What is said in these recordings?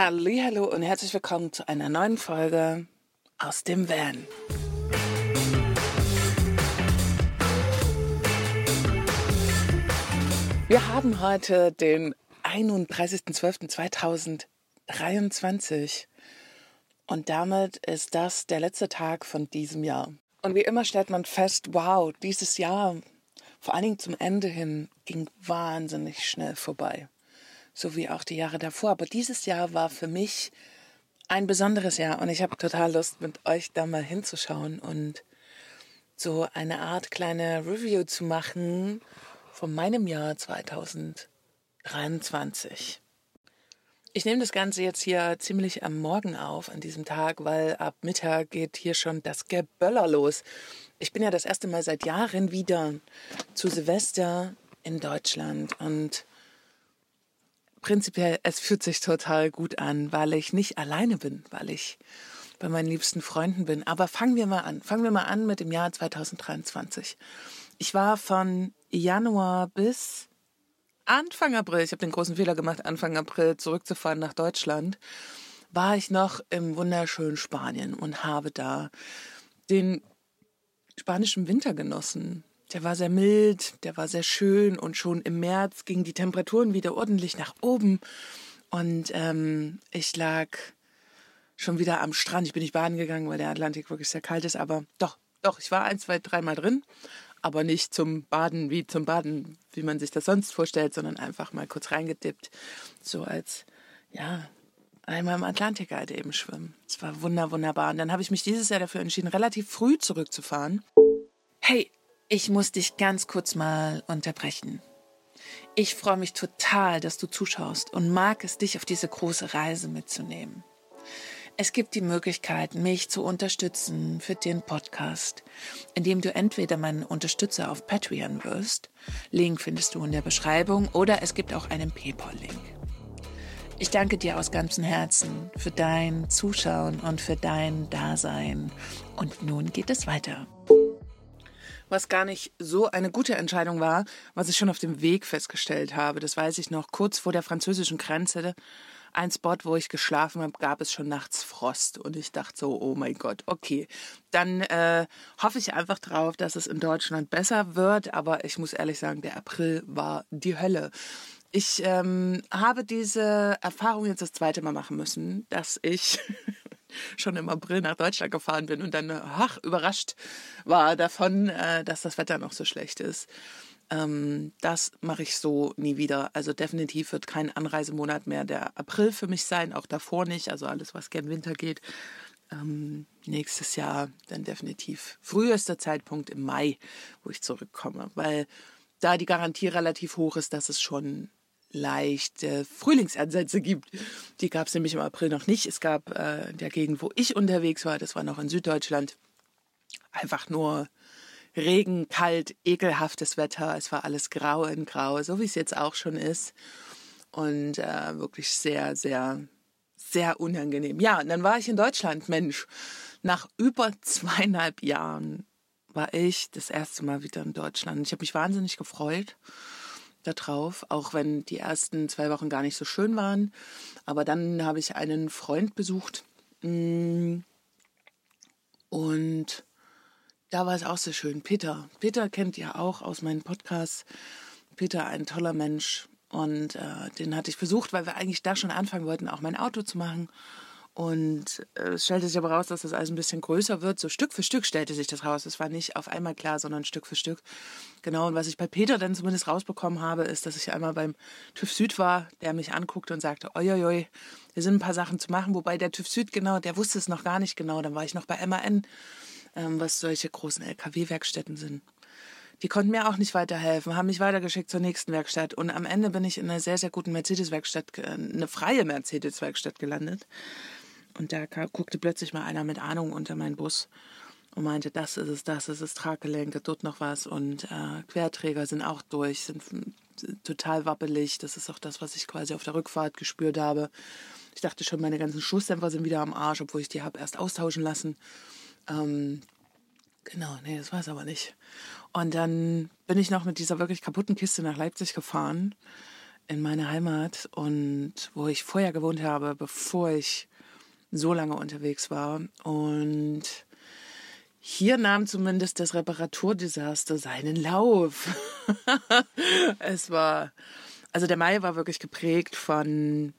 Hallo und herzlich willkommen zu einer neuen Folge aus dem Van. Wir haben heute den 31.12.2023 und damit ist das der letzte Tag von diesem Jahr. Und wie immer stellt man fest, wow, dieses Jahr, vor allen Dingen zum Ende hin, ging wahnsinnig schnell vorbei so wie auch die Jahre davor. Aber dieses Jahr war für mich ein besonderes Jahr und ich habe total Lust, mit euch da mal hinzuschauen und so eine Art kleine Review zu machen von meinem Jahr 2023. Ich nehme das Ganze jetzt hier ziemlich am Morgen auf, an diesem Tag, weil ab Mittag geht hier schon das Geböller los. Ich bin ja das erste Mal seit Jahren wieder zu Silvester in Deutschland und prinzipiell, es fühlt sich total gut an, weil ich nicht alleine bin, weil ich bei meinen liebsten Freunden bin. Aber fangen wir mal an. Fangen wir mal an mit dem Jahr 2023. Ich war von Januar bis Anfang April, ich habe den großen Fehler gemacht, Anfang April zurückzufahren nach Deutschland, war ich noch im wunderschönen Spanien und habe da den spanischen Winter genossen. Der war sehr mild, der war sehr schön und schon im März gingen die Temperaturen wieder ordentlich nach oben. Und ähm, ich lag schon wieder am Strand. Ich bin nicht baden gegangen, weil der Atlantik wirklich sehr kalt ist, aber doch, doch, ich war ein, zwei, dreimal drin, aber nicht zum Baden wie zum Baden, wie man sich das sonst vorstellt, sondern einfach mal kurz reingedippt, so als, ja, einmal im Atlantik halt eben schwimmen. Es war wunder, wunderbar. Und dann habe ich mich dieses Jahr dafür entschieden, relativ früh zurückzufahren. Hey, ich muss dich ganz kurz mal unterbrechen. Ich freue mich total, dass du zuschaust und mag es, dich auf diese große Reise mitzunehmen. Es gibt die Möglichkeit, mich zu unterstützen für den Podcast, indem du entweder mein Unterstützer auf Patreon wirst, Link findest du in der Beschreibung, oder es gibt auch einen PayPal-Link. Ich danke dir aus ganzem Herzen für dein Zuschauen und für dein Dasein. Und nun geht es weiter was gar nicht so eine gute Entscheidung war, was ich schon auf dem Weg festgestellt habe. Das weiß ich noch. Kurz vor der französischen Grenze, ein Spot, wo ich geschlafen habe, gab es schon nachts Frost. Und ich dachte so, oh mein Gott, okay. Dann äh, hoffe ich einfach drauf, dass es in Deutschland besser wird. Aber ich muss ehrlich sagen, der April war die Hölle. Ich ähm, habe diese Erfahrung jetzt das zweite Mal machen müssen, dass ich schon im April nach Deutschland gefahren bin und dann ach, überrascht war davon, äh, dass das Wetter noch so schlecht ist. Ähm, das mache ich so nie wieder. Also definitiv wird kein Anreisemonat mehr der April für mich sein, auch davor nicht. Also alles, was gern Winter geht. Ähm, nächstes Jahr dann definitiv frühester Zeitpunkt im Mai, wo ich zurückkomme, weil da die Garantie relativ hoch ist, dass es schon leichte Frühlingsansätze gibt. Die gab es nämlich im April noch nicht. Es gab äh, in der Gegend, wo ich unterwegs war, das war noch in Süddeutschland, einfach nur Regen, kalt, ekelhaftes Wetter. Es war alles grau in grau, so wie es jetzt auch schon ist. Und äh, wirklich sehr, sehr, sehr unangenehm. Ja, und dann war ich in Deutschland, Mensch. Nach über zweieinhalb Jahren war ich das erste Mal wieder in Deutschland. Ich habe mich wahnsinnig gefreut darauf, auch wenn die ersten zwei Wochen gar nicht so schön waren. Aber dann habe ich einen Freund besucht mm, und da war es auch sehr schön. Peter. Peter kennt ihr auch aus meinen Podcasts. Peter, ein toller Mensch. Und äh, den hatte ich besucht, weil wir eigentlich da schon anfangen wollten, auch mein Auto zu machen. Und äh, es stellte sich aber raus, dass das alles ein bisschen größer wird. So Stück für Stück stellte sich das raus. Es war nicht auf einmal klar, sondern Stück für Stück. Genau, und was ich bei Peter dann zumindest rausbekommen habe, ist, dass ich einmal beim TÜV Süd war, der mich anguckte und sagte, oi, hier sind ein paar Sachen zu machen. Wobei der TÜV Süd genau, der wusste es noch gar nicht genau. Dann war ich noch bei MAN, ähm, was solche großen LKW-Werkstätten sind. Die konnten mir auch nicht weiterhelfen, haben mich weitergeschickt zur nächsten Werkstatt. Und am Ende bin ich in einer sehr, sehr guten Mercedes-Werkstatt, äh, eine freie Mercedes-Werkstatt gelandet und da guckte plötzlich mal einer mit Ahnung unter meinen Bus und meinte, das ist es, das ist es, Traggelenke, dort noch was. Und äh, Querträger sind auch durch, sind total wappelig. Das ist auch das, was ich quasi auf der Rückfahrt gespürt habe. Ich dachte schon, meine ganzen Schussdämpfer sind wieder am Arsch, obwohl ich die habe erst austauschen lassen. Ähm, genau, nee, das war es aber nicht. Und dann bin ich noch mit dieser wirklich kaputten Kiste nach Leipzig gefahren in meine Heimat und wo ich vorher gewohnt habe, bevor ich so lange unterwegs war. Und hier nahm zumindest das Reparaturdesaster seinen Lauf. es war, also der Mai war wirklich geprägt von,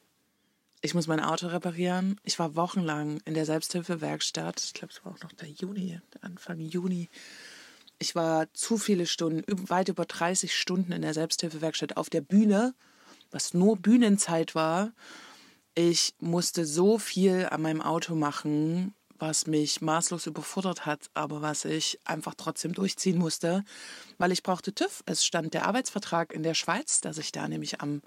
ich muss mein Auto reparieren. Ich war wochenlang in der Selbsthilfewerkstatt. Ich glaube, es war auch noch der Juni, Anfang Juni. Ich war zu viele Stunden, weit über 30 Stunden in der Selbsthilfewerkstatt auf der Bühne, was nur Bühnenzeit war. Ich musste so viel an meinem Auto machen, was mich maßlos überfordert hat, aber was ich einfach trotzdem durchziehen musste, weil ich brauchte TÜV. Es stand der Arbeitsvertrag in der Schweiz, dass ich da nämlich am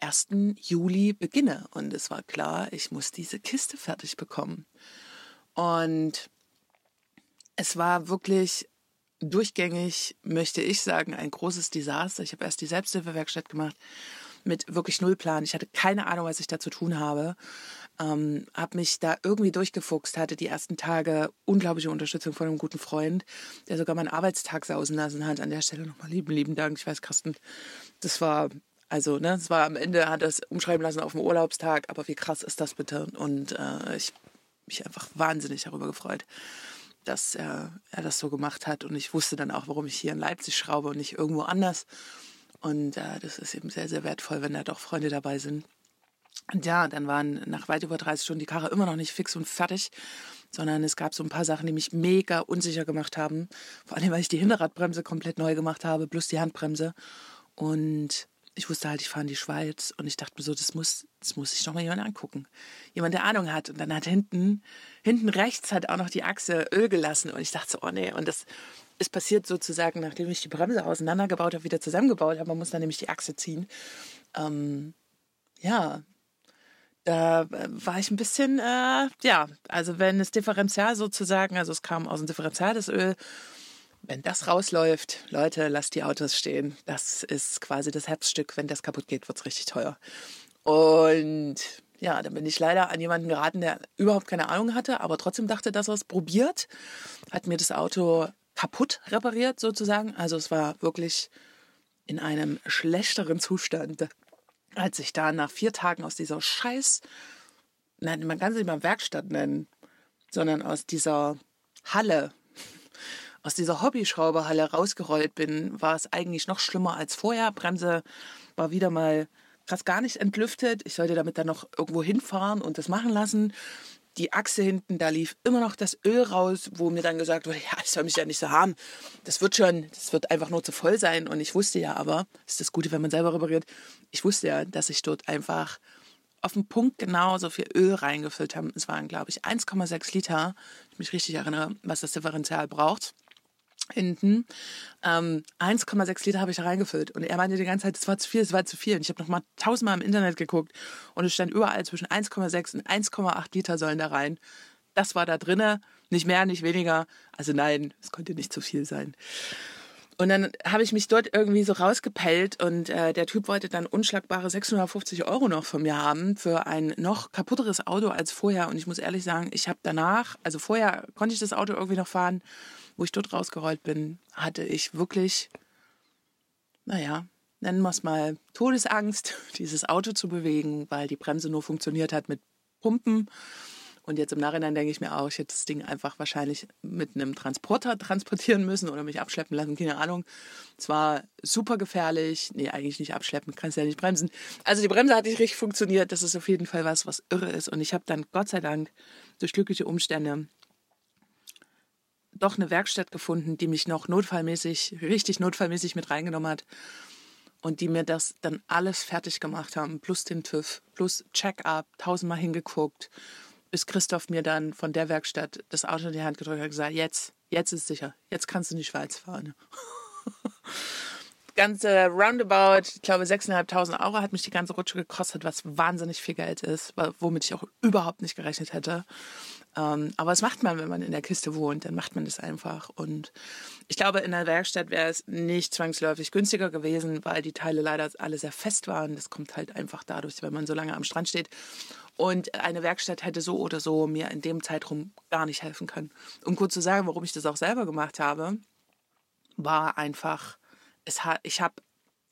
1. Juli beginne. Und es war klar, ich muss diese Kiste fertig bekommen. Und es war wirklich durchgängig, möchte ich sagen, ein großes Desaster. Ich habe erst die Selbsthilfewerkstatt gemacht mit wirklich null Plan. Ich hatte keine Ahnung, was ich da zu tun habe. Ähm, habe mich da irgendwie durchgefuchst, hatte die ersten Tage unglaubliche Unterstützung von einem guten Freund, der sogar meinen Arbeitstag sausen lassen hat. An der Stelle nochmal lieben, lieben Dank. Ich weiß, Carsten, das war, also, ne, es war am Ende, hat es umschreiben lassen auf dem Urlaubstag, aber wie krass ist das bitte? Und äh, ich mich einfach wahnsinnig darüber gefreut, dass er, er das so gemacht hat. Und ich wusste dann auch, warum ich hier in Leipzig schraube und nicht irgendwo anders. Und äh, das ist eben sehr, sehr wertvoll, wenn da doch Freunde dabei sind. Und ja, dann waren nach weit über 30 Stunden die Karre immer noch nicht fix und fertig, sondern es gab so ein paar Sachen, die mich mega unsicher gemacht haben. Vor allem, weil ich die Hinterradbremse komplett neu gemacht habe, plus die Handbremse. Und ich wusste halt, ich fahre in die Schweiz und ich dachte mir so, das muss, das muss sich doch mal jemand angucken. Jemand, der Ahnung hat. Und dann hat hinten, hinten rechts hat auch noch die Achse Öl gelassen und ich dachte so, oh nee. Und das ist passiert sozusagen, nachdem ich die Bremse auseinandergebaut habe, wieder zusammengebaut habe. Man muss dann nämlich die Achse ziehen. Ähm, ja, da war ich ein bisschen, äh, ja, also wenn das Differential sozusagen, also es kam aus dem Differential das Öl, wenn das rausläuft, Leute, lasst die Autos stehen. Das ist quasi das Herzstück. Wenn das kaputt geht, wird es richtig teuer. Und ja, dann bin ich leider an jemanden geraten, der überhaupt keine Ahnung hatte, aber trotzdem dachte, dass er es probiert. Hat mir das Auto kaputt repariert sozusagen. Also es war wirklich in einem schlechteren Zustand, als ich da nach vier Tagen aus dieser Scheiß, nein, man kann es nicht mal Werkstatt nennen, sondern aus dieser Halle, aus dieser Hobbyschrauberhalle rausgerollt bin, war es eigentlich noch schlimmer als vorher. Bremse war wieder mal krass gar nicht entlüftet. Ich sollte damit dann noch irgendwo hinfahren und das machen lassen die Achse hinten, da lief immer noch das Öl raus, wo mir dann gesagt wurde, ja, ich soll mich ja nicht so haben. Das wird schon, das wird einfach nur zu voll sein. Und ich wusste ja aber, das ist das Gute, wenn man selber repariert, ich wusste ja, dass ich dort einfach auf den Punkt genau so viel Öl reingefüllt habe. Es waren, glaube ich, 1,6 Liter, ich mich richtig erinnere, was das Differential braucht hinten. Ähm, 1,6 Liter habe ich da reingefüllt. Und er meinte die ganze Zeit, es war zu viel, es war zu viel. Und ich habe noch mal tausendmal im Internet geguckt und es stand überall zwischen 1,6 und 1,8 Liter sollen da rein. Das war da drinne, nicht mehr, nicht weniger. Also nein, es konnte nicht zu viel sein. Und dann habe ich mich dort irgendwie so rausgepellt und äh, der Typ wollte dann unschlagbare 650 Euro noch von mir haben für ein noch kaputteres Auto als vorher. Und ich muss ehrlich sagen, ich habe danach, also vorher konnte ich das Auto irgendwie noch fahren wo ich dort rausgerollt bin, hatte ich wirklich, naja, nennen wir es mal Todesangst, dieses Auto zu bewegen, weil die Bremse nur funktioniert hat mit Pumpen. Und jetzt im Nachhinein denke ich mir auch, ich hätte das Ding einfach wahrscheinlich mit einem Transporter transportieren müssen oder mich abschleppen lassen, keine Ahnung. Es war super gefährlich. Nee, eigentlich nicht abschleppen, kannst ja nicht bremsen. Also die Bremse hat nicht richtig funktioniert. Das ist auf jeden Fall was, was irre ist. Und ich habe dann Gott sei Dank durch glückliche Umstände doch eine Werkstatt gefunden, die mich noch notfallmäßig, richtig notfallmäßig mit reingenommen hat und die mir das dann alles fertig gemacht haben, plus den TÜV, plus Check-up, tausendmal hingeguckt, bis Christoph mir dann von der Werkstatt das Auto in die Hand gedrückt hat und gesagt, jetzt, jetzt ist sicher, jetzt kannst du in die Schweiz fahren. ganze Roundabout, ich glaube 6.500 Euro hat mich die ganze Rutsche gekostet, was wahnsinnig viel Geld ist, womit ich auch überhaupt nicht gerechnet hätte. Ähm, aber was macht man, wenn man in der Kiste wohnt? Dann macht man das einfach. Und ich glaube, in der Werkstatt wäre es nicht zwangsläufig günstiger gewesen, weil die Teile leider alle sehr fest waren. Das kommt halt einfach dadurch, wenn man so lange am Strand steht. Und eine Werkstatt hätte so oder so mir in dem Zeitraum gar nicht helfen können. Um kurz zu sagen, warum ich das auch selber gemacht habe, war einfach, es hat, ich habe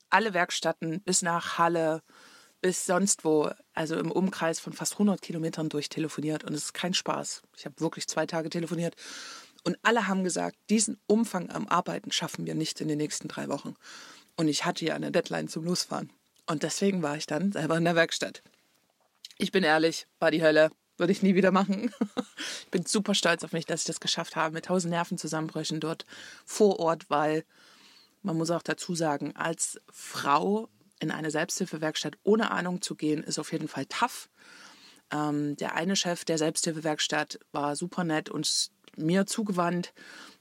alle Werkstätten bis nach Halle, bis sonst wo, also im Umkreis von fast 100 Kilometern durchtelefoniert und es ist kein Spaß. Ich habe wirklich zwei Tage telefoniert und alle haben gesagt, diesen Umfang am Arbeiten schaffen wir nicht in den nächsten drei Wochen. Und ich hatte ja eine Deadline zum Losfahren. Und deswegen war ich dann selber in der Werkstatt. Ich bin ehrlich, war die Hölle. Würde ich nie wieder machen. ich bin super stolz auf mich, dass ich das geschafft habe mit tausend Nervenzusammenbrüchen dort vor Ort, weil man muss auch dazu sagen, als Frau in eine Selbsthilfewerkstatt ohne Ahnung zu gehen, ist auf jeden Fall tough. Ähm, der eine Chef der Selbsthilfewerkstatt war super nett und mir zugewandt,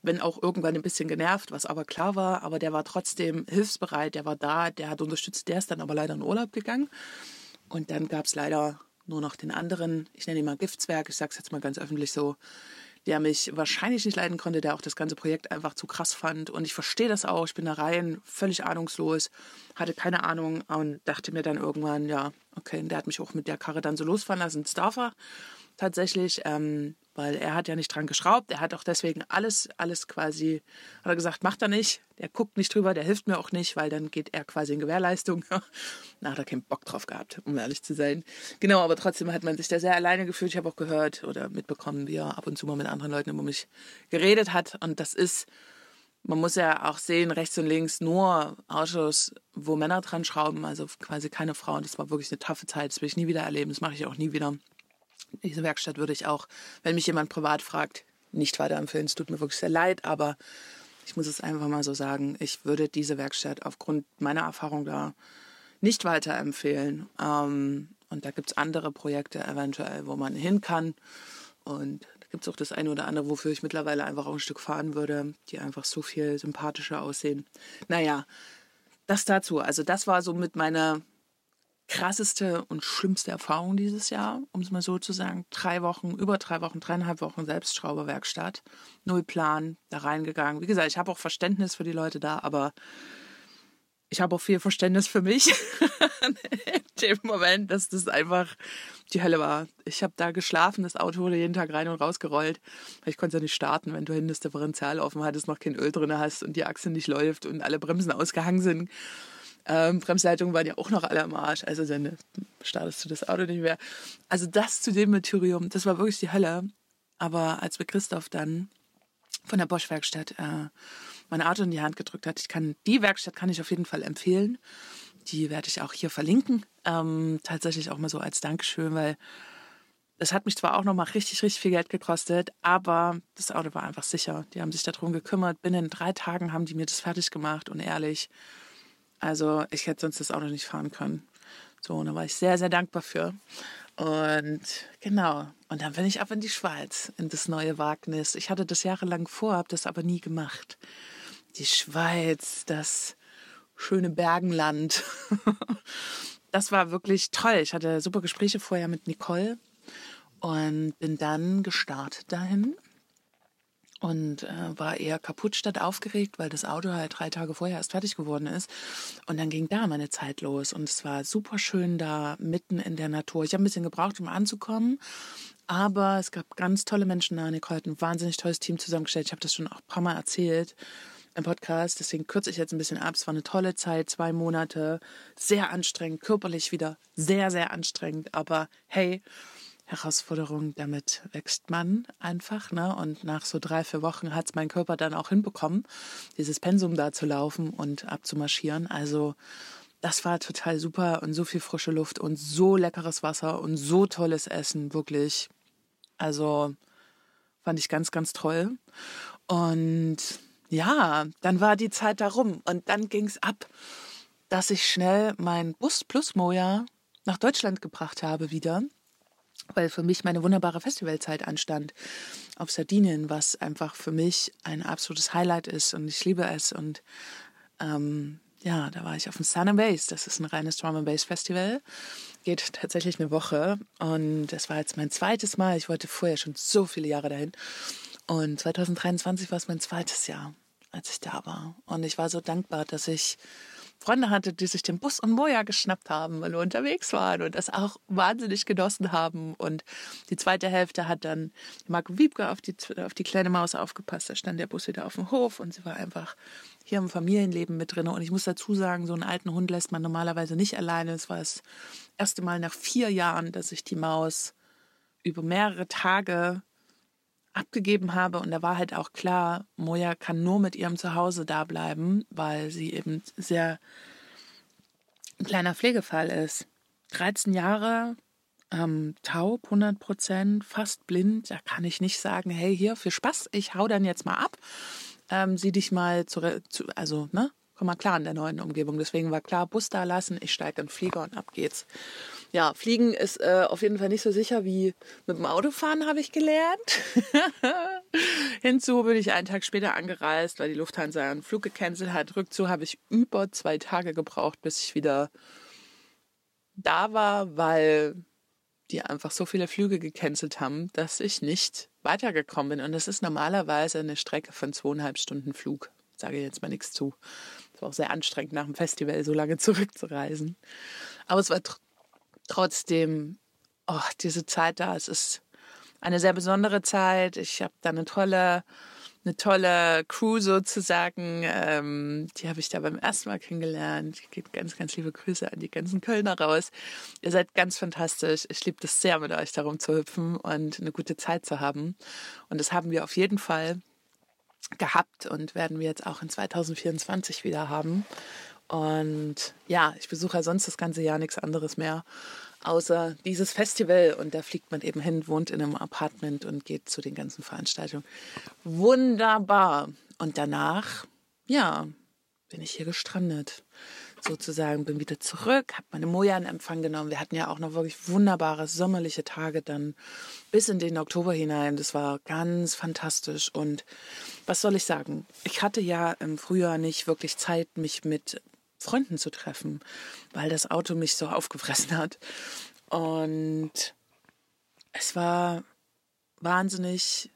wenn auch irgendwann ein bisschen genervt, was aber klar war, aber der war trotzdem hilfsbereit, der war da, der hat unterstützt, der ist dann aber leider in Urlaub gegangen. Und dann gab es leider nur noch den anderen, ich nenne ihn mal Giftswerk, ich sage es jetzt mal ganz öffentlich so, der mich wahrscheinlich nicht leiden konnte, der auch das ganze Projekt einfach zu krass fand. Und ich verstehe das auch. Ich bin da rein, völlig ahnungslos, hatte keine Ahnung und dachte mir dann irgendwann, ja, okay, der hat mich auch mit der Karre dann so losfahren lassen. Das darf er tatsächlich. Ähm, weil er hat ja nicht dran geschraubt. Er hat auch deswegen alles, alles quasi, hat er gesagt, macht er nicht. Der guckt nicht drüber, der hilft mir auch nicht, weil dann geht er quasi in Gewährleistung. da hat er keinen Bock drauf gehabt, um ehrlich zu sein. Genau, aber trotzdem hat man sich da sehr alleine gefühlt. Ich habe auch gehört oder mitbekommen, wie er ab und zu mal mit anderen Leuten über mich geredet hat. Und das ist, man muss ja auch sehen, rechts und links nur Autos, wo Männer dran schrauben, also quasi keine Frauen. Das war wirklich eine taffe Zeit. Das will ich nie wieder erleben. Das mache ich auch nie wieder. Diese Werkstatt würde ich auch, wenn mich jemand privat fragt, nicht weiterempfehlen. Es tut mir wirklich sehr leid, aber ich muss es einfach mal so sagen, ich würde diese Werkstatt aufgrund meiner Erfahrung da nicht weiterempfehlen. Ähm, und da gibt es andere Projekte eventuell, wo man hin kann. Und da gibt es auch das eine oder andere, wofür ich mittlerweile einfach auch ein Stück fahren würde, die einfach so viel sympathischer aussehen. Naja, das dazu. Also das war so mit meiner krasseste und schlimmste Erfahrung dieses Jahr, um es mal so zu sagen. Drei Wochen, über drei Wochen, dreieinhalb Wochen Selbstschrauberwerkstatt. Null Plan, da reingegangen. Wie gesagt, ich habe auch Verständnis für die Leute da, aber ich habe auch viel Verständnis für mich in dem Moment, dass das einfach die Hölle war. Ich habe da geschlafen, das Auto wurde jeden Tag rein und rausgerollt. Ich konnte ja nicht starten, wenn du hinten das Differential offen hattest, noch kein Öl drin hast und die Achse nicht läuft und alle Bremsen ausgehangen sind. Ähm, Bremsleitungen waren ja auch noch alle am Arsch. Also dann startest du das Auto nicht mehr. Also das zu dem Martyrium, das war wirklich die Hölle. Aber als mir Christoph dann von der Bosch-Werkstatt äh, mein Auto in die Hand gedrückt hat, ich kann die Werkstatt kann ich auf jeden Fall empfehlen. Die werde ich auch hier verlinken. Ähm, tatsächlich auch mal so als Dankeschön, weil das hat mich zwar auch noch mal richtig, richtig viel Geld gekostet, aber das Auto war einfach sicher. Die haben sich darum gekümmert. Binnen drei Tagen haben die mir das fertig gemacht und ehrlich, also ich hätte sonst das Auto nicht fahren können. So, und da war ich sehr, sehr dankbar für. Und genau, und dann bin ich ab in die Schweiz, in das neue Wagnis. Ich hatte das jahrelang vor, habe das aber nie gemacht. Die Schweiz, das schöne Bergenland. das war wirklich toll. Ich hatte super Gespräche vorher mit Nicole und bin dann gestartet dahin und äh, war eher kaputt statt aufgeregt, weil das Auto halt drei Tage vorher erst fertig geworden ist. Und dann ging da meine Zeit los und es war super schön da mitten in der Natur. Ich habe ein bisschen gebraucht, um anzukommen, aber es gab ganz tolle Menschen da. Nicole hat ein wahnsinnig tolles Team zusammengestellt. Ich habe das schon auch ein paar Mal erzählt im Podcast, deswegen kürze ich jetzt ein bisschen ab. Es war eine tolle Zeit, zwei Monate, sehr anstrengend, körperlich wieder sehr, sehr anstrengend, aber hey, Herausforderung, damit wächst man einfach. Ne? Und nach so drei, vier Wochen hat es mein Körper dann auch hinbekommen, dieses Pensum da zu laufen und abzumarschieren. Also das war total super und so viel frische Luft und so leckeres Wasser und so tolles Essen, wirklich. Also fand ich ganz, ganz toll. Und ja, dann war die Zeit darum und dann ging es ab, dass ich schnell mein Bus Plus Moja nach Deutschland gebracht habe wieder weil für mich meine wunderbare Festivalzeit anstand auf Sardinien, was einfach für mich ein absolutes Highlight ist und ich liebe es. Und ähm, ja, da war ich auf dem Sun and Bass. Das ist ein reines Drum and Bass Festival. Geht tatsächlich eine Woche und das war jetzt mein zweites Mal. Ich wollte vorher schon so viele Jahre dahin. Und 2023 war es mein zweites Jahr, als ich da war. Und ich war so dankbar, dass ich Freunde hatte, die sich den Bus und Moja geschnappt haben, weil wir unterwegs waren und das auch wahnsinnig genossen haben. Und die zweite Hälfte hat dann Marco Wiebke auf die, auf die kleine Maus aufgepasst. Da stand der Bus wieder auf dem Hof und sie war einfach hier im Familienleben mit drin. Und ich muss dazu sagen, so einen alten Hund lässt man normalerweise nicht alleine. Es war das erste Mal nach vier Jahren, dass ich die Maus über mehrere Tage abgegeben habe. Und da war halt auch klar, Moja kann nur mit ihrem Zuhause da bleiben, weil sie eben sehr ein kleiner Pflegefall ist. 13 Jahre, ähm, taub, 100 Prozent, fast blind. Da kann ich nicht sagen, hey, hier für Spaß, ich hau dann jetzt mal ab. Ähm, sieh dich mal zu, zu, also, ne? Komm mal klar in der neuen Umgebung. Deswegen war klar, Bus da lassen, ich steige in den Flieger und ab geht's. Ja, Fliegen ist äh, auf jeden Fall nicht so sicher wie mit dem Autofahren, habe ich gelernt. Hinzu bin ich einen Tag später angereist, weil die Lufthansa einen Flug gecancelt hat. Rückzu habe ich über zwei Tage gebraucht, bis ich wieder da war, weil die einfach so viele Flüge gecancelt haben, dass ich nicht weitergekommen bin. Und das ist normalerweise eine Strecke von zweieinhalb Stunden Flug. Sage jetzt mal nichts zu. Es war auch sehr anstrengend, nach dem Festival so lange zurückzureisen. Aber es war tr trotzdem, oh, diese Zeit da, es ist eine sehr besondere Zeit. Ich habe da eine tolle, eine tolle Crew sozusagen. Ähm, die habe ich da beim ersten Mal kennengelernt. Ich gebe ganz, ganz liebe Grüße an die ganzen Kölner raus. Ihr seid ganz fantastisch. Ich liebe das sehr, mit euch darum zu hüpfen und eine gute Zeit zu haben. Und das haben wir auf jeden Fall gehabt und werden wir jetzt auch in 2024 wieder haben. Und ja, ich besuche ja sonst das ganze Jahr nichts anderes mehr, außer dieses Festival. Und da fliegt man eben hin, wohnt in einem Apartment und geht zu den ganzen Veranstaltungen. Wunderbar. Und danach, ja, bin ich hier gestrandet sozusagen, bin wieder zurück, habe meine Moja in Empfang genommen. Wir hatten ja auch noch wirklich wunderbare sommerliche Tage dann bis in den Oktober hinein. Das war ganz fantastisch. Und was soll ich sagen? Ich hatte ja im Frühjahr nicht wirklich Zeit, mich mit Freunden zu treffen, weil das Auto mich so aufgefressen hat. Und es war wahnsinnig,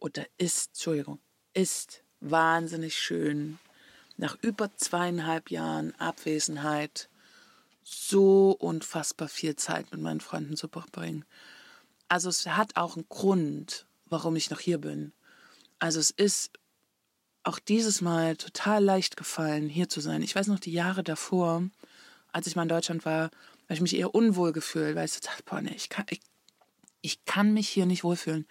oder ist, Entschuldigung, ist wahnsinnig schön, nach über zweieinhalb Jahren Abwesenheit so unfassbar viel Zeit mit meinen Freunden zu verbringen. Also es hat auch einen Grund, warum ich noch hier bin. Also es ist auch dieses Mal total leicht gefallen, hier zu sein. Ich weiß noch, die Jahre davor, als ich mal in Deutschland war, habe ich mich eher unwohl gefühlt, weil ich so dachte, boah, nee, ich kann, ich, ich kann mich hier nicht wohlfühlen.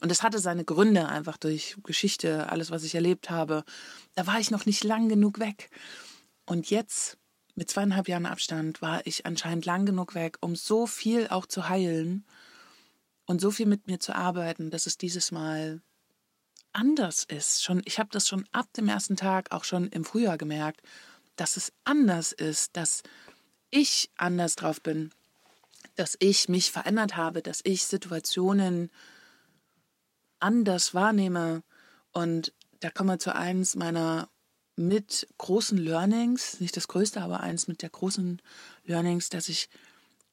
Und das hatte seine Gründe einfach durch Geschichte, alles, was ich erlebt habe. Da war ich noch nicht lang genug weg. Und jetzt, mit zweieinhalb Jahren Abstand, war ich anscheinend lang genug weg, um so viel auch zu heilen und so viel mit mir zu arbeiten, dass es dieses Mal anders ist. Schon, ich habe das schon ab dem ersten Tag, auch schon im Frühjahr gemerkt, dass es anders ist, dass ich anders drauf bin, dass ich mich verändert habe, dass ich Situationen anders wahrnehme. Und da kommen wir zu eins meiner mit großen Learnings, nicht das größte, aber eins mit der großen Learnings, dass ich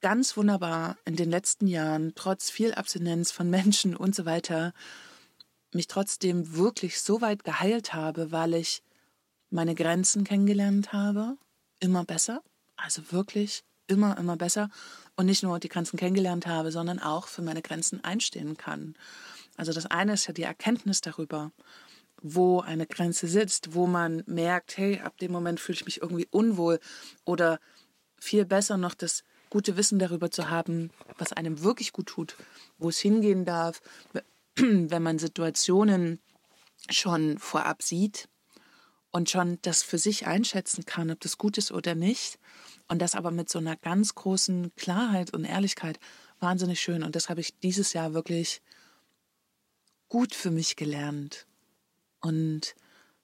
ganz wunderbar in den letzten Jahren, trotz viel Abstinenz von Menschen und so weiter, mich trotzdem wirklich so weit geheilt habe, weil ich meine Grenzen kennengelernt habe, immer besser, also wirklich immer, immer besser. Und nicht nur die Grenzen kennengelernt habe, sondern auch für meine Grenzen einstehen kann. Also das eine ist ja die Erkenntnis darüber, wo eine Grenze sitzt, wo man merkt, hey, ab dem Moment fühle ich mich irgendwie unwohl oder viel besser noch das gute Wissen darüber zu haben, was einem wirklich gut tut, wo es hingehen darf, wenn man Situationen schon vorab sieht und schon das für sich einschätzen kann, ob das gut ist oder nicht. Und das aber mit so einer ganz großen Klarheit und Ehrlichkeit wahnsinnig schön. Und das habe ich dieses Jahr wirklich gut für mich gelernt. Und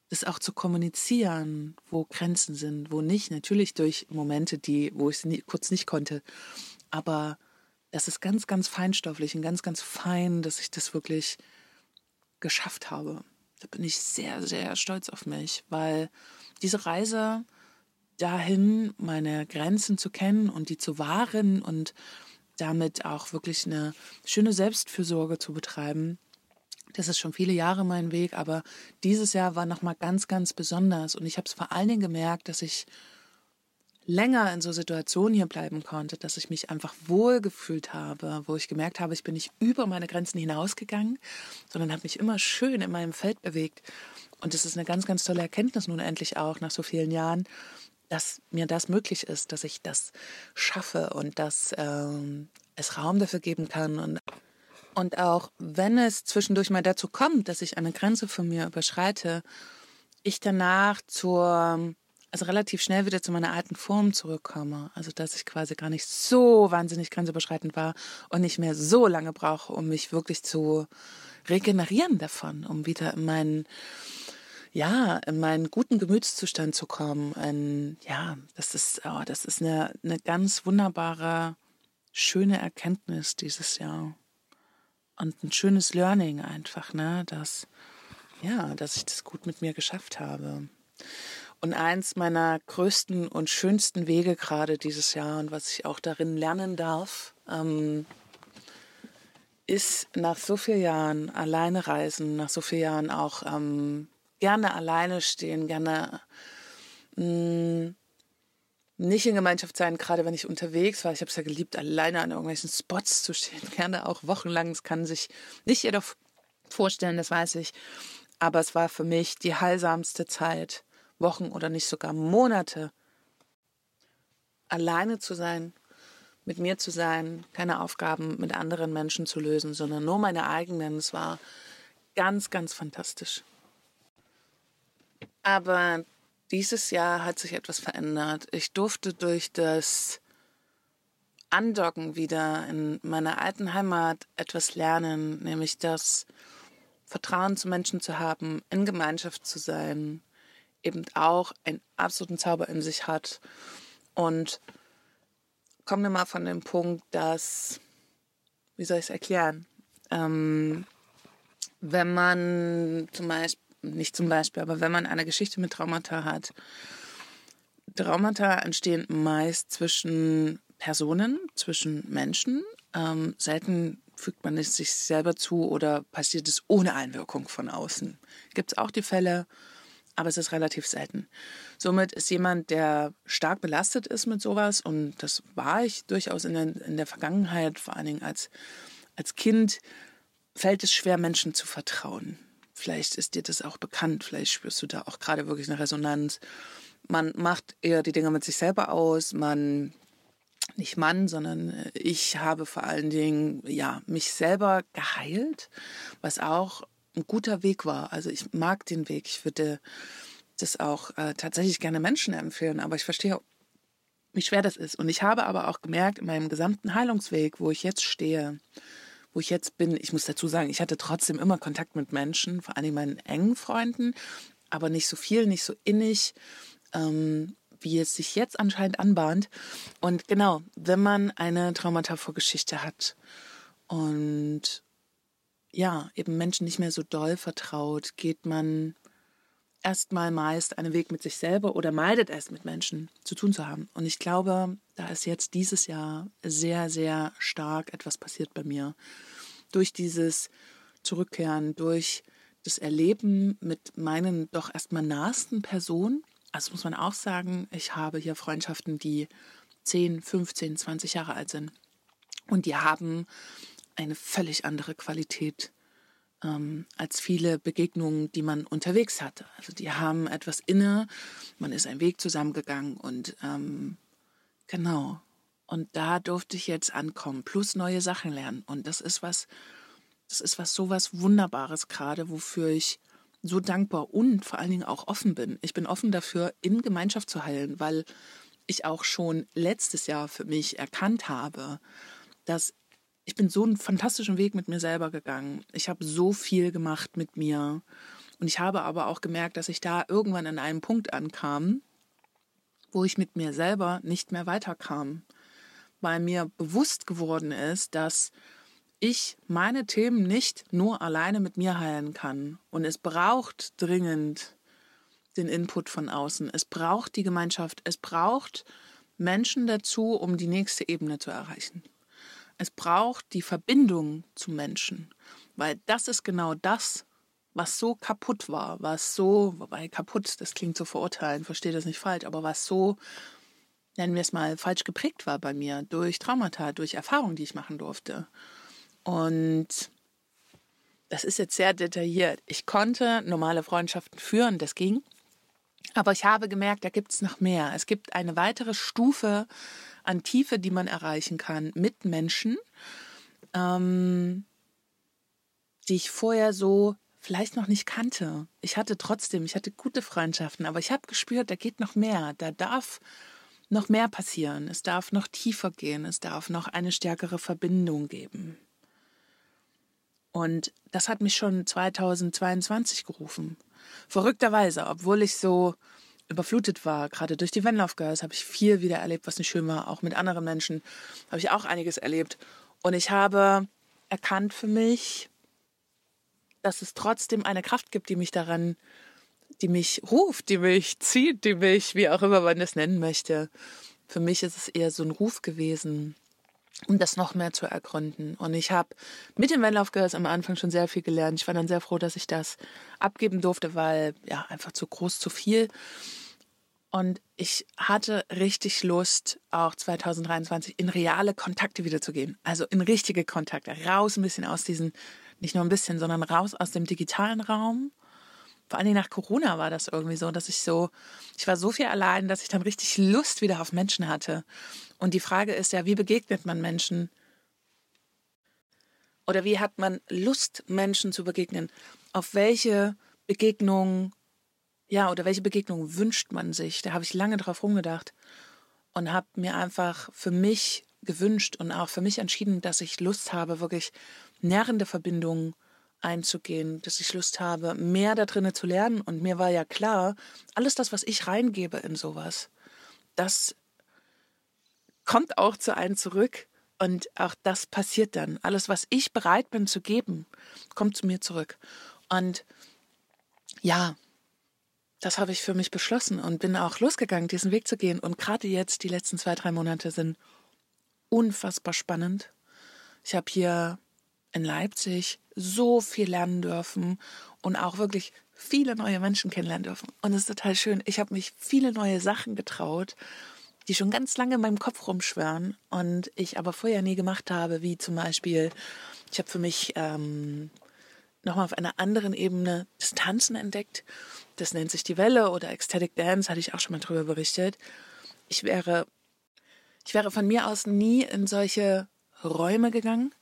das auch zu kommunizieren, wo Grenzen sind, wo nicht. Natürlich durch Momente, die, wo ich es kurz nicht konnte. Aber das ist ganz, ganz feinstofflich und ganz, ganz fein, dass ich das wirklich geschafft habe. Da bin ich sehr, sehr stolz auf mich, weil diese Reise dahin, meine Grenzen zu kennen und die zu wahren und damit auch wirklich eine schöne Selbstfürsorge zu betreiben, das ist schon viele Jahre mein Weg, aber dieses Jahr war nochmal ganz, ganz besonders. Und ich habe es vor allen Dingen gemerkt, dass ich länger in so Situationen hier bleiben konnte, dass ich mich einfach wohlgefühlt habe, wo ich gemerkt habe, ich bin nicht über meine Grenzen hinausgegangen, sondern habe mich immer schön in meinem Feld bewegt. Und es ist eine ganz, ganz tolle Erkenntnis nun endlich auch nach so vielen Jahren, dass mir das möglich ist, dass ich das schaffe und dass ähm, es Raum dafür geben kann und und auch wenn es zwischendurch mal dazu kommt, dass ich eine Grenze von mir überschreite, ich danach zur, also relativ schnell wieder zu meiner alten Form zurückkomme. Also dass ich quasi gar nicht so wahnsinnig grenzüberschreitend war und nicht mehr so lange brauche, um mich wirklich zu regenerieren davon, um wieder in meinen ja, in meinen guten Gemütszustand zu kommen. Ein, ja, das ist, oh, das ist eine, eine ganz wunderbare, schöne Erkenntnis dieses Jahr und ein schönes Learning einfach, ne, dass ja, dass ich das gut mit mir geschafft habe. Und eins meiner größten und schönsten Wege gerade dieses Jahr und was ich auch darin lernen darf, ähm, ist nach so vielen Jahren alleine reisen, nach so vielen Jahren auch ähm, gerne alleine stehen, gerne mm, nicht in Gemeinschaft sein, gerade wenn ich unterwegs war. Ich habe es ja geliebt, alleine an irgendwelchen Spots zu stehen, gerne auch wochenlang. Das kann sich nicht jeder vorstellen, das weiß ich. Aber es war für mich die heilsamste Zeit, Wochen oder nicht sogar Monate, alleine zu sein, mit mir zu sein, keine Aufgaben mit anderen Menschen zu lösen, sondern nur meine eigenen. Es war ganz, ganz fantastisch. Aber dieses Jahr hat sich etwas verändert. Ich durfte durch das Andocken wieder in meiner alten Heimat etwas lernen, nämlich das Vertrauen zu Menschen zu haben, in Gemeinschaft zu sein, eben auch einen absoluten Zauber in sich hat. Und kommen wir mal von dem Punkt, dass, wie soll ich es erklären? Ähm, wenn man zum Beispiel nicht zum Beispiel, aber wenn man eine Geschichte mit Traumata hat, Traumata entstehen meist zwischen Personen, zwischen Menschen. Ähm, selten fügt man es sich selber zu oder passiert es ohne Einwirkung von außen. Gibt es auch die Fälle, aber es ist relativ selten. Somit ist jemand, der stark belastet ist mit sowas, und das war ich durchaus in der, in der Vergangenheit, vor allen Dingen als, als Kind, fällt es schwer, Menschen zu vertrauen. Vielleicht ist dir das auch bekannt, vielleicht spürst du da auch gerade wirklich eine Resonanz. Man macht eher die Dinge mit sich selber aus, man nicht Mann, sondern äh, ich habe vor allen Dingen ja mich selber geheilt, was auch ein guter Weg war. Also ich mag den Weg. Ich würde das auch äh, tatsächlich gerne Menschen empfehlen, aber ich verstehe, wie schwer das ist. Und ich habe aber auch gemerkt in meinem gesamten Heilungsweg, wo ich jetzt stehe, wo ich jetzt bin, ich muss dazu sagen, ich hatte trotzdem immer Kontakt mit Menschen, vor allem meinen engen Freunden, aber nicht so viel, nicht so innig, ähm, wie es sich jetzt anscheinend anbahnt. Und genau, wenn man eine Traumata-Vorgeschichte hat und ja, eben Menschen nicht mehr so doll vertraut, geht man erstmal meist einen Weg mit sich selber oder meidet es, mit Menschen zu tun zu haben. Und ich glaube, da ist jetzt dieses Jahr sehr, sehr stark etwas passiert bei mir. Durch dieses Zurückkehren, durch das Erleben mit meinen doch erstmal nahesten Personen. Also muss man auch sagen, ich habe hier Freundschaften, die 10, 15, 20 Jahre alt sind. Und die haben eine völlig andere Qualität ähm, als viele Begegnungen, die man unterwegs hatte. Also die haben etwas inne, man ist einen Weg zusammengegangen und ähm, genau. Und da durfte ich jetzt ankommen, plus neue Sachen lernen. Und das ist was, das ist was so was Wunderbares gerade, wofür ich so dankbar und vor allen Dingen auch offen bin. Ich bin offen dafür, in Gemeinschaft zu heilen, weil ich auch schon letztes Jahr für mich erkannt habe, dass ich bin so einen fantastischen Weg mit mir selber gegangen. Ich habe so viel gemacht mit mir. Und ich habe aber auch gemerkt, dass ich da irgendwann an einem Punkt ankam, wo ich mit mir selber nicht mehr weiterkam. Weil mir bewusst geworden ist, dass ich meine Themen nicht nur alleine mit mir heilen kann. Und es braucht dringend den Input von außen. Es braucht die Gemeinschaft. Es braucht Menschen dazu, um die nächste Ebene zu erreichen. Es braucht die Verbindung zu Menschen, weil das ist genau das, was so kaputt war, was so, wobei kaputt, das klingt so verurteilen, verstehe das nicht falsch, aber was so, nennen wir es mal, falsch geprägt war bei mir durch Traumata, durch Erfahrungen, die ich machen durfte. Und das ist jetzt sehr detailliert. Ich konnte normale Freundschaften führen, das ging. Aber ich habe gemerkt, da gibt es noch mehr. Es gibt eine weitere Stufe an Tiefe, die man erreichen kann mit Menschen, ähm, die ich vorher so vielleicht noch nicht kannte. Ich hatte trotzdem, ich hatte gute Freundschaften, aber ich habe gespürt, da geht noch mehr. Da darf noch mehr passieren. Es darf noch tiefer gehen. Es darf noch eine stärkere Verbindung geben. Und das hat mich schon 2022 gerufen. Verrückterweise, obwohl ich so überflutet war, gerade durch die Van Girls, habe ich viel wieder erlebt, was nicht schön war. Auch mit anderen Menschen habe ich auch einiges erlebt. Und ich habe erkannt für mich, dass es trotzdem eine Kraft gibt, die mich daran, die mich ruft, die mich zieht, die mich, wie auch immer man das nennen möchte. Für mich ist es eher so ein Ruf gewesen, um das noch mehr zu ergründen. Und ich habe mit dem Vanlauf Girls am Anfang schon sehr viel gelernt. Ich war dann sehr froh, dass ich das abgeben durfte, weil ja einfach zu groß, zu viel. Und ich hatte richtig Lust, auch 2023 in reale Kontakte wiederzugehen. Also in richtige Kontakte. Raus ein bisschen aus diesen, nicht nur ein bisschen, sondern raus aus dem digitalen Raum. Vor allem nach Corona war das irgendwie so, dass ich so, ich war so viel allein, dass ich dann richtig Lust wieder auf Menschen hatte. Und die Frage ist ja, wie begegnet man Menschen? Oder wie hat man Lust, Menschen zu begegnen? Auf welche Begegnung ja, oder welche Begegnung wünscht man sich? Da habe ich lange drauf rumgedacht und habe mir einfach für mich gewünscht und auch für mich entschieden, dass ich Lust habe, wirklich nährende Verbindungen einzugehen, dass ich Lust habe, mehr da drinnen zu lernen. Und mir war ja klar, alles das, was ich reingebe in sowas, das kommt auch zu einem zurück. Und auch das passiert dann. Alles, was ich bereit bin zu geben, kommt zu mir zurück. Und ja, das habe ich für mich beschlossen und bin auch losgegangen, diesen Weg zu gehen. Und gerade jetzt, die letzten zwei, drei Monate sind unfassbar spannend. Ich habe hier in Leipzig so viel lernen dürfen und auch wirklich viele neue Menschen kennenlernen dürfen. Und es ist total schön. Ich habe mich viele neue Sachen getraut, die schon ganz lange in meinem Kopf rumschwören und ich aber vorher nie gemacht habe, wie zum Beispiel, ich habe für mich ähm, nochmal auf einer anderen Ebene Distanzen entdeckt das nennt sich die Welle oder Ecstatic Dance, hatte ich auch schon mal drüber berichtet. Ich wäre, ich wäre von mir aus nie in solche Räume gegangen.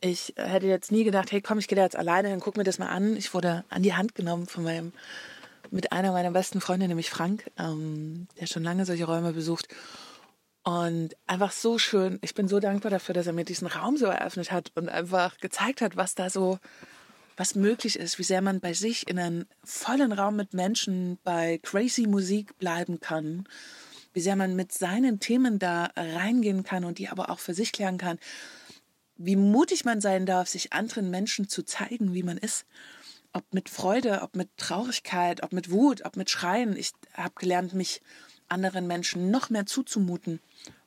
Ich hätte jetzt nie gedacht, hey, komm, ich gehe da jetzt alleine hin, guck mir das mal an. Ich wurde an die Hand genommen von meinem, mit einer meiner besten Freunde, nämlich Frank, ähm, der schon lange solche Räume besucht. Und einfach so schön. Ich bin so dankbar dafür, dass er mir diesen Raum so eröffnet hat und einfach gezeigt hat, was da so was möglich ist, wie sehr man bei sich in einem vollen Raum mit Menschen bei crazy Musik bleiben kann, wie sehr man mit seinen Themen da reingehen kann und die aber auch für sich klären kann, wie mutig man sein darf, sich anderen Menschen zu zeigen, wie man ist. Ob mit Freude, ob mit Traurigkeit, ob mit Wut, ob mit Schreien. Ich habe gelernt, mich anderen Menschen noch mehr zuzumuten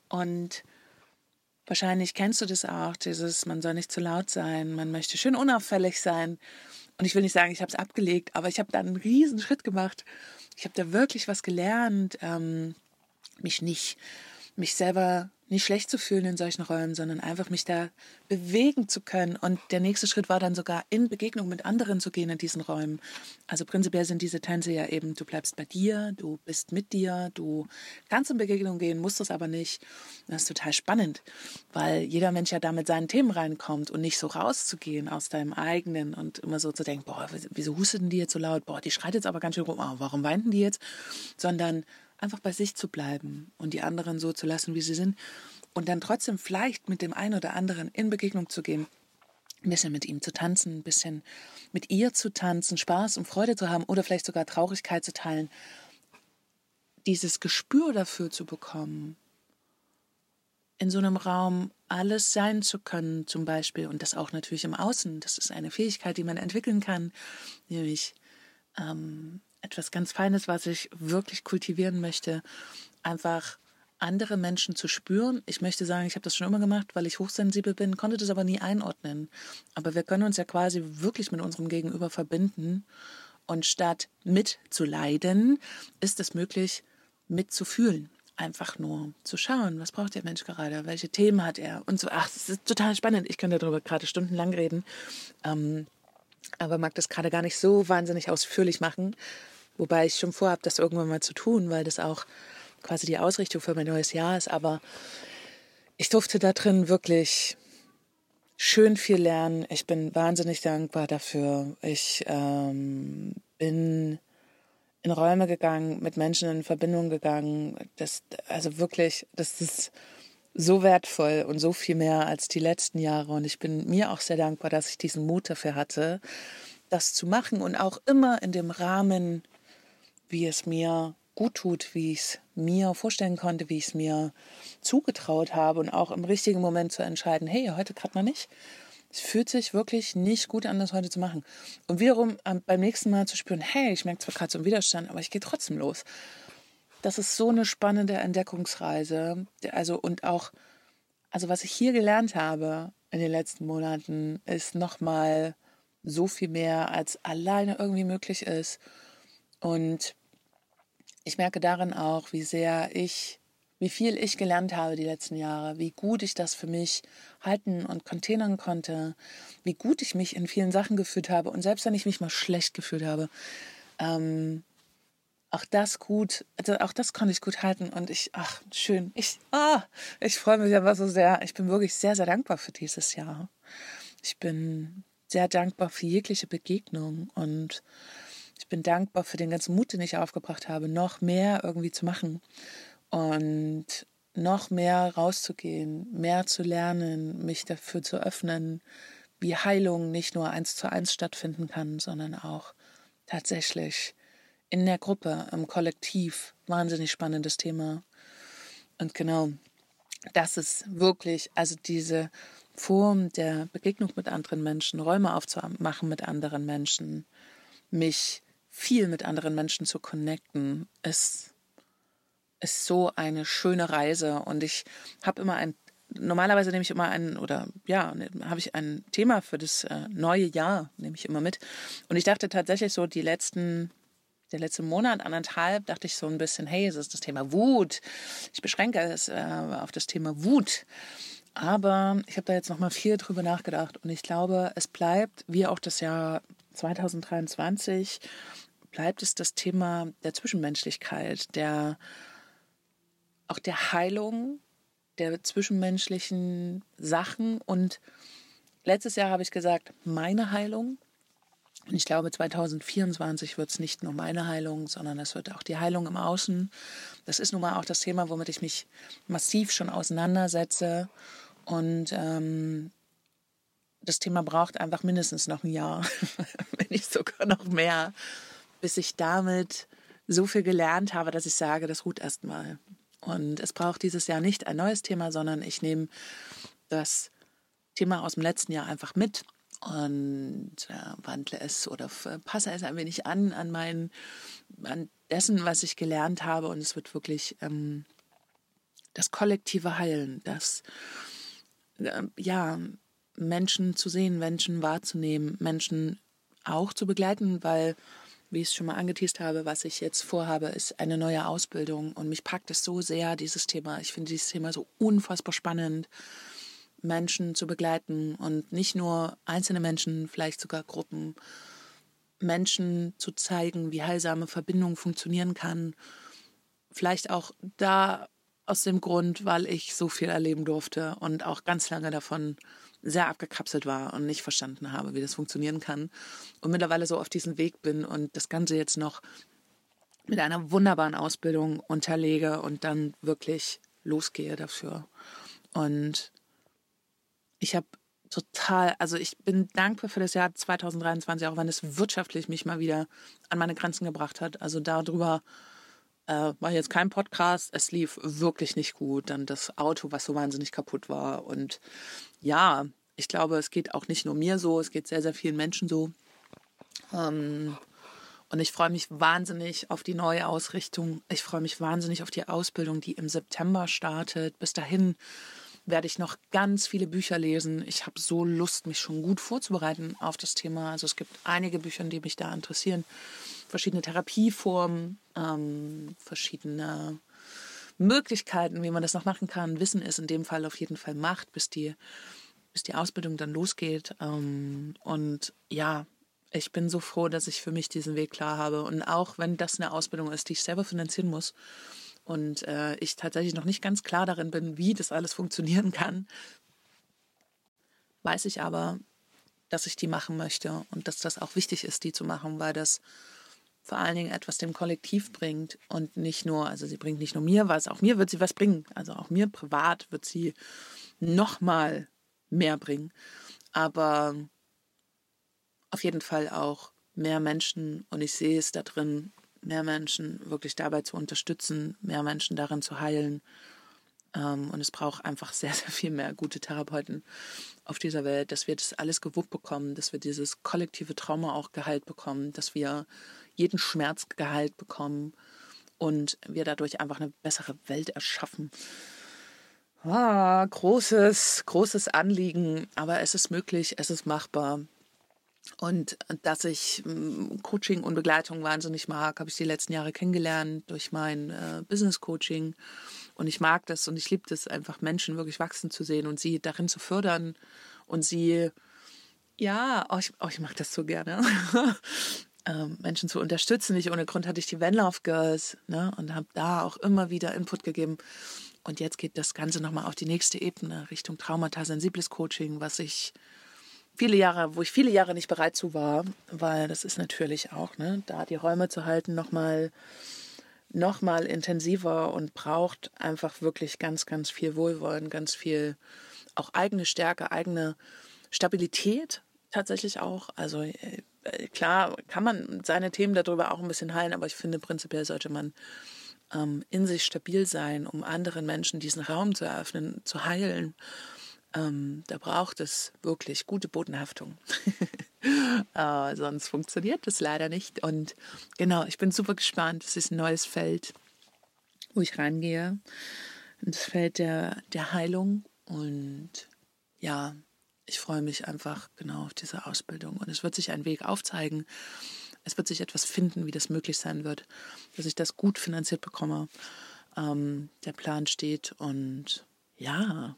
und Wahrscheinlich kennst du das auch, dieses, man soll nicht zu laut sein, man möchte schön unauffällig sein. Und ich will nicht sagen, ich habe es abgelegt, aber ich habe da einen riesen Schritt gemacht. Ich habe da wirklich was gelernt, ähm, mich nicht, mich selber nicht schlecht zu fühlen in solchen Räumen, sondern einfach mich da bewegen zu können. Und der nächste Schritt war dann sogar in Begegnung mit anderen zu gehen in diesen Räumen. Also prinzipiell sind diese Tänze ja eben, du bleibst bei dir, du bist mit dir, du kannst in Begegnung gehen, musst es aber nicht. Das ist total spannend, weil jeder Mensch ja da mit seinen Themen reinkommt und nicht so rauszugehen aus deinem eigenen und immer so zu denken, boah, wieso husteten die jetzt so laut? Boah, die schreit jetzt aber ganz schön rum, oh, warum weinten die jetzt? Sondern einfach bei sich zu bleiben und die anderen so zu lassen, wie sie sind. Und dann trotzdem vielleicht mit dem einen oder anderen in Begegnung zu gehen, ein bisschen mit ihm zu tanzen, ein bisschen mit ihr zu tanzen, Spaß und Freude zu haben oder vielleicht sogar Traurigkeit zu teilen, dieses Gespür dafür zu bekommen, in so einem Raum alles sein zu können, zum Beispiel, und das auch natürlich im Außen, das ist eine Fähigkeit, die man entwickeln kann, nämlich ähm, etwas ganz Feines, was ich wirklich kultivieren möchte, einfach andere Menschen zu spüren. Ich möchte sagen, ich habe das schon immer gemacht, weil ich hochsensibel bin, konnte das aber nie einordnen. Aber wir können uns ja quasi wirklich mit unserem Gegenüber verbinden. Und statt mitzuleiden, ist es möglich, mitzufühlen. einfach nur zu schauen, was braucht der Mensch gerade, welche Themen hat er und so. Ach, das ist total spannend. Ich könnte darüber gerade stundenlang reden, ähm, aber mag das gerade gar nicht so wahnsinnig ausführlich machen. Wobei ich schon vorhabe, das irgendwann mal zu tun, weil das auch quasi die Ausrichtung für mein neues Jahr ist. Aber ich durfte da drin wirklich schön viel lernen. Ich bin wahnsinnig dankbar dafür. Ich ähm, bin in Räume gegangen, mit Menschen in Verbindung gegangen. Das, also wirklich, das ist so wertvoll und so viel mehr als die letzten Jahre. Und ich bin mir auch sehr dankbar, dass ich diesen Mut dafür hatte, das zu machen und auch immer in dem Rahmen, wie es mir gut tut, wie ich es mir vorstellen konnte, wie ich es mir zugetraut habe und auch im richtigen Moment zu entscheiden, hey, heute gerade mal nicht. Es fühlt sich wirklich nicht gut an, das heute zu machen. Und wiederum beim nächsten Mal zu spüren, hey, ich merke zwar gerade so einen Widerstand, aber ich gehe trotzdem los. Das ist so eine spannende Entdeckungsreise. Also und auch, also was ich hier gelernt habe in den letzten Monaten, ist nochmal so viel mehr, als alleine irgendwie möglich ist. Und ich merke darin auch, wie sehr ich wie viel ich gelernt habe die letzten Jahre, wie gut ich das für mich halten und containern konnte, wie gut ich mich in vielen Sachen gefühlt habe und selbst wenn ich mich mal schlecht gefühlt habe, ähm, auch das gut, also auch das konnte ich gut halten und ich, ach, schön, ich, ah, ich freue mich aber so sehr. Ich bin wirklich sehr, sehr dankbar für dieses Jahr. Ich bin sehr dankbar für jegliche Begegnung und ich bin dankbar für den ganzen Mut, den ich aufgebracht habe, noch mehr irgendwie zu machen und noch mehr rauszugehen, mehr zu lernen, mich dafür zu öffnen, wie Heilung nicht nur eins zu eins stattfinden kann, sondern auch tatsächlich in der Gruppe, im Kollektiv. Wahnsinnig spannendes Thema. Und genau, das ist wirklich, also diese Form der Begegnung mit anderen Menschen, Räume aufzumachen mit anderen Menschen, mich viel mit anderen Menschen zu connecten, ist ist so eine schöne Reise und ich habe immer ein normalerweise nehme ich immer ein oder ja, ne, habe ich ein Thema für das äh, neue Jahr, nehme ich immer mit. Und ich dachte tatsächlich so die letzten der letzte Monat, anderthalb, dachte ich so ein bisschen, hey, es ist das Thema Wut. Ich beschränke es äh, auf das Thema Wut. Aber ich habe da jetzt nochmal viel drüber nachgedacht und ich glaube, es bleibt, wie auch das Jahr 2023, bleibt es das Thema der Zwischenmenschlichkeit, der auch der Heilung der zwischenmenschlichen Sachen. Und letztes Jahr habe ich gesagt, meine Heilung. Und ich glaube, 2024 wird es nicht nur meine Heilung, sondern es wird auch die Heilung im Außen. Das ist nun mal auch das Thema, womit ich mich massiv schon auseinandersetze. Und ähm, das Thema braucht einfach mindestens noch ein Jahr, wenn nicht sogar noch mehr, bis ich damit so viel gelernt habe, dass ich sage, das ruht erstmal. Und es braucht dieses Jahr nicht ein neues Thema, sondern ich nehme das Thema aus dem letzten Jahr einfach mit und äh, wandle es oder passe es ein wenig an an mein, an dessen, was ich gelernt habe. Und es wird wirklich ähm, das kollektive Heilen, das äh, ja Menschen zu sehen, Menschen wahrzunehmen, Menschen auch zu begleiten, weil wie ich es schon mal angeteased habe, was ich jetzt vorhabe, ist eine neue Ausbildung. Und mich packt es so sehr, dieses Thema. Ich finde dieses Thema so unfassbar spannend, Menschen zu begleiten und nicht nur einzelne Menschen, vielleicht sogar Gruppen, Menschen zu zeigen, wie heilsame Verbindung funktionieren kann. Vielleicht auch da aus dem Grund, weil ich so viel erleben durfte und auch ganz lange davon sehr abgekapselt war und nicht verstanden habe, wie das funktionieren kann. Und mittlerweile so auf diesem Weg bin und das Ganze jetzt noch mit einer wunderbaren Ausbildung unterlege und dann wirklich losgehe dafür. Und ich habe total, also ich bin dankbar für das Jahr 2023, auch wenn es wirtschaftlich mich mal wieder an meine Grenzen gebracht hat. Also darüber äh, war jetzt kein Podcast, es lief wirklich nicht gut. Dann das Auto, was so wahnsinnig kaputt war. Und ja, ich glaube, es geht auch nicht nur mir so, es geht sehr, sehr vielen Menschen so. Ähm, und ich freue mich wahnsinnig auf die neue Ausrichtung. Ich freue mich wahnsinnig auf die Ausbildung, die im September startet. Bis dahin werde ich noch ganz viele Bücher lesen. Ich habe so Lust, mich schon gut vorzubereiten auf das Thema. Also es gibt einige Bücher, die mich da interessieren. Verschiedene Therapieformen, ähm, verschiedene Möglichkeiten, wie man das noch machen kann. Wissen ist in dem Fall auf jeden Fall Macht, bis die, bis die Ausbildung dann losgeht. Ähm, und ja, ich bin so froh, dass ich für mich diesen Weg klar habe. Und auch wenn das eine Ausbildung ist, die ich selber finanzieren muss und äh, ich tatsächlich noch nicht ganz klar darin bin, wie das alles funktionieren kann, weiß ich aber, dass ich die machen möchte und dass das auch wichtig ist, die zu machen, weil das vor allen Dingen etwas dem Kollektiv bringt und nicht nur, also sie bringt nicht nur mir was, auch mir wird sie was bringen. Also auch mir privat wird sie noch mal mehr bringen. Aber auf jeden Fall auch mehr Menschen und ich sehe es da drin, mehr Menschen wirklich dabei zu unterstützen, mehr Menschen darin zu heilen. Ähm, und es braucht einfach sehr, sehr viel mehr gute Therapeuten auf dieser Welt, dass wir das alles gewuppt bekommen, dass wir dieses kollektive Trauma auch geheilt bekommen, dass wir jeden Schmerz geheilt bekommen und wir dadurch einfach eine bessere Welt erschaffen. Ah, großes, großes Anliegen, aber es ist möglich, es ist machbar. Und dass ich hm, Coaching und Begleitung wahnsinnig mag, habe ich die letzten Jahre kennengelernt durch mein äh, Business Coaching. Und ich mag das und ich liebe das einfach, Menschen wirklich wachsen zu sehen und sie darin zu fördern und sie, ja, oh, ich, oh, ich mag das so gerne. ähm, Menschen zu unterstützen. Nicht ohne Grund hatte ich die Van Love Girls ne, und habe da auch immer wieder Input gegeben. Und jetzt geht das Ganze nochmal auf die nächste Ebene Richtung Traumata-sensibles Coaching, was ich viele Jahre, wo ich viele Jahre nicht bereit zu war, weil das ist natürlich auch, ne, da die Räume zu halten, nochmal noch mal intensiver und braucht einfach wirklich ganz, ganz viel Wohlwollen, ganz viel auch eigene Stärke, eigene Stabilität tatsächlich auch. Also äh, äh, klar kann man seine Themen darüber auch ein bisschen heilen, aber ich finde prinzipiell sollte man ähm, in sich stabil sein, um anderen Menschen diesen Raum zu eröffnen, zu heilen. Ähm, da braucht es wirklich gute Bodenhaftung. äh, sonst funktioniert das leider nicht. Und genau, ich bin super gespannt. Es ist ein neues Feld, wo ich reingehe. Das Feld der, der Heilung. Und ja, ich freue mich einfach genau auf diese Ausbildung. Und es wird sich ein Weg aufzeigen. Es wird sich etwas finden, wie das möglich sein wird, dass ich das gut finanziert bekomme. Ähm, der Plan steht und ja,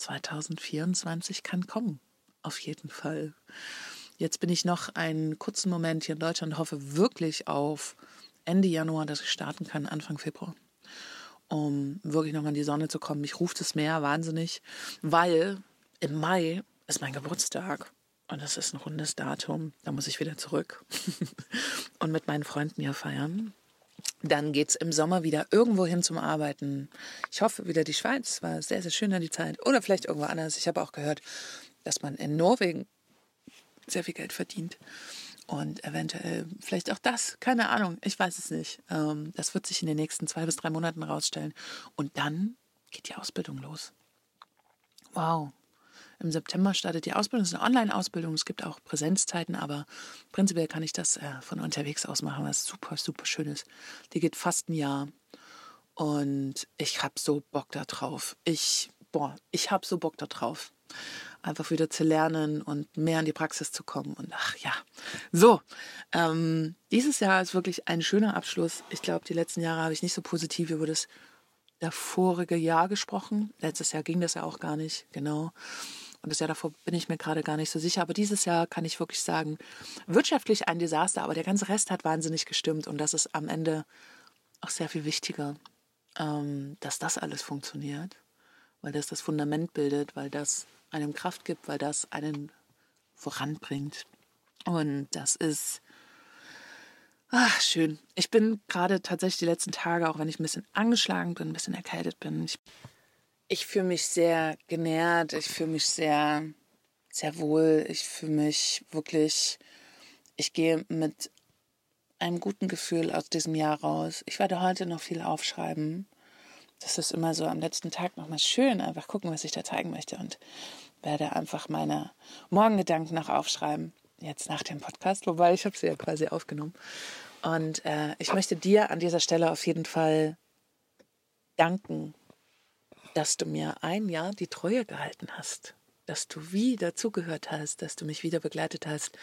2024 kann kommen. Auf jeden Fall. Jetzt bin ich noch einen kurzen Moment hier in Deutschland, hoffe wirklich auf Ende Januar, dass ich starten kann, Anfang Februar um wirklich nochmal in die Sonne zu kommen. Mich ruft das Meer wahnsinnig, weil im Mai ist mein Geburtstag. Und das ist ein rundes Datum. Da muss ich wieder zurück und mit meinen Freunden hier feiern. Dann geht es im Sommer wieder irgendwo hin zum Arbeiten. Ich hoffe wieder die Schweiz. War sehr, sehr schön an die Zeit. Oder vielleicht irgendwo anders. Ich habe auch gehört, dass man in Norwegen sehr viel Geld verdient. Und eventuell vielleicht auch das. Keine Ahnung. Ich weiß es nicht. Ähm, das wird sich in den nächsten zwei bis drei Monaten rausstellen. Und dann geht die Ausbildung los. Wow. Im September startet die Ausbildung. Es ist eine Online-Ausbildung. Es gibt auch Präsenzzeiten, aber prinzipiell kann ich das äh, von unterwegs aus machen, was super, super schön ist. Die geht fast ein Jahr. Und ich habe so Bock da drauf. Ich, boah, ich habe so Bock da drauf. Einfach wieder zu lernen und mehr in die Praxis zu kommen. Und ach ja. So, ähm, dieses Jahr ist wirklich ein schöner Abschluss. Ich glaube, die letzten Jahre habe ich nicht so positiv über das davorige Jahr gesprochen. Letztes Jahr ging das ja auch gar nicht, genau. Und das Jahr davor bin ich mir gerade gar nicht so sicher. Aber dieses Jahr kann ich wirklich sagen, wirtschaftlich ein Desaster, aber der ganze Rest hat wahnsinnig gestimmt. Und das ist am Ende auch sehr viel wichtiger, ähm, dass das alles funktioniert, weil das das Fundament bildet, weil das einem Kraft gibt, weil das einen voranbringt. Und das ist ach, schön. Ich bin gerade tatsächlich die letzten Tage, auch wenn ich ein bisschen angeschlagen bin, ein bisschen erkältet bin, ich ich fühle mich sehr genährt, ich fühle mich sehr, sehr wohl, ich fühle mich wirklich, ich gehe mit einem guten Gefühl aus diesem Jahr raus. Ich werde heute noch viel aufschreiben. Das ist immer so am letzten Tag nochmal schön, einfach gucken, was ich da zeigen möchte und werde einfach meine Morgengedanken noch aufschreiben, jetzt nach dem Podcast, wobei ich habe sie ja quasi aufgenommen. Und äh, ich möchte dir an dieser Stelle auf jeden Fall danken dass du mir ein Jahr die Treue gehalten hast, dass du wieder zugehört hast, dass du mich wieder begleitet hast.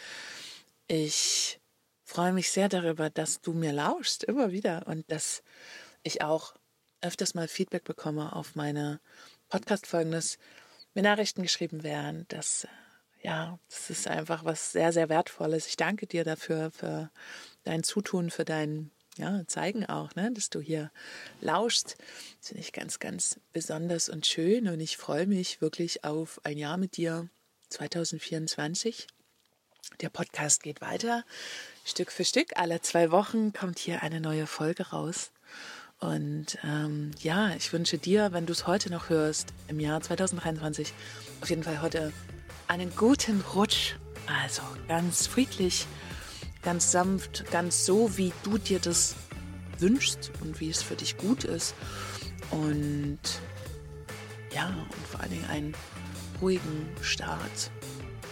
Ich freue mich sehr darüber, dass du mir lauschst, immer wieder, und dass ich auch öfters mal Feedback bekomme auf meine Podcast-Folgen, dass mir Nachrichten geschrieben werden, dass ja, das ist einfach was sehr, sehr Wertvolles. Ich danke dir dafür, für dein Zutun, für dein ja, Zeigen auch, ne, dass du hier lauschst. Das finde ich ganz, ganz besonders und schön und ich freue mich wirklich auf ein Jahr mit dir 2024. Der Podcast geht weiter. Stück für Stück, alle zwei Wochen kommt hier eine neue Folge raus. Und ähm, ja, ich wünsche dir, wenn du es heute noch hörst, im Jahr 2023, auf jeden Fall heute einen guten Rutsch. Also ganz friedlich, ganz sanft, ganz so, wie du dir das wünschst und wie es für dich gut ist. Und ja, und vor allen Dingen einen ruhigen Start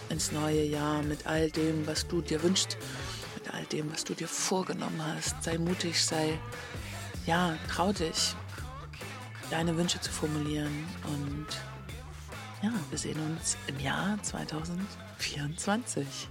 ins neue Jahr mit all dem, was du dir wünschst, mit all dem, was du dir vorgenommen hast. Sei mutig, sei, ja, trau dich, deine Wünsche zu formulieren. Und ja, wir sehen uns im Jahr 2024.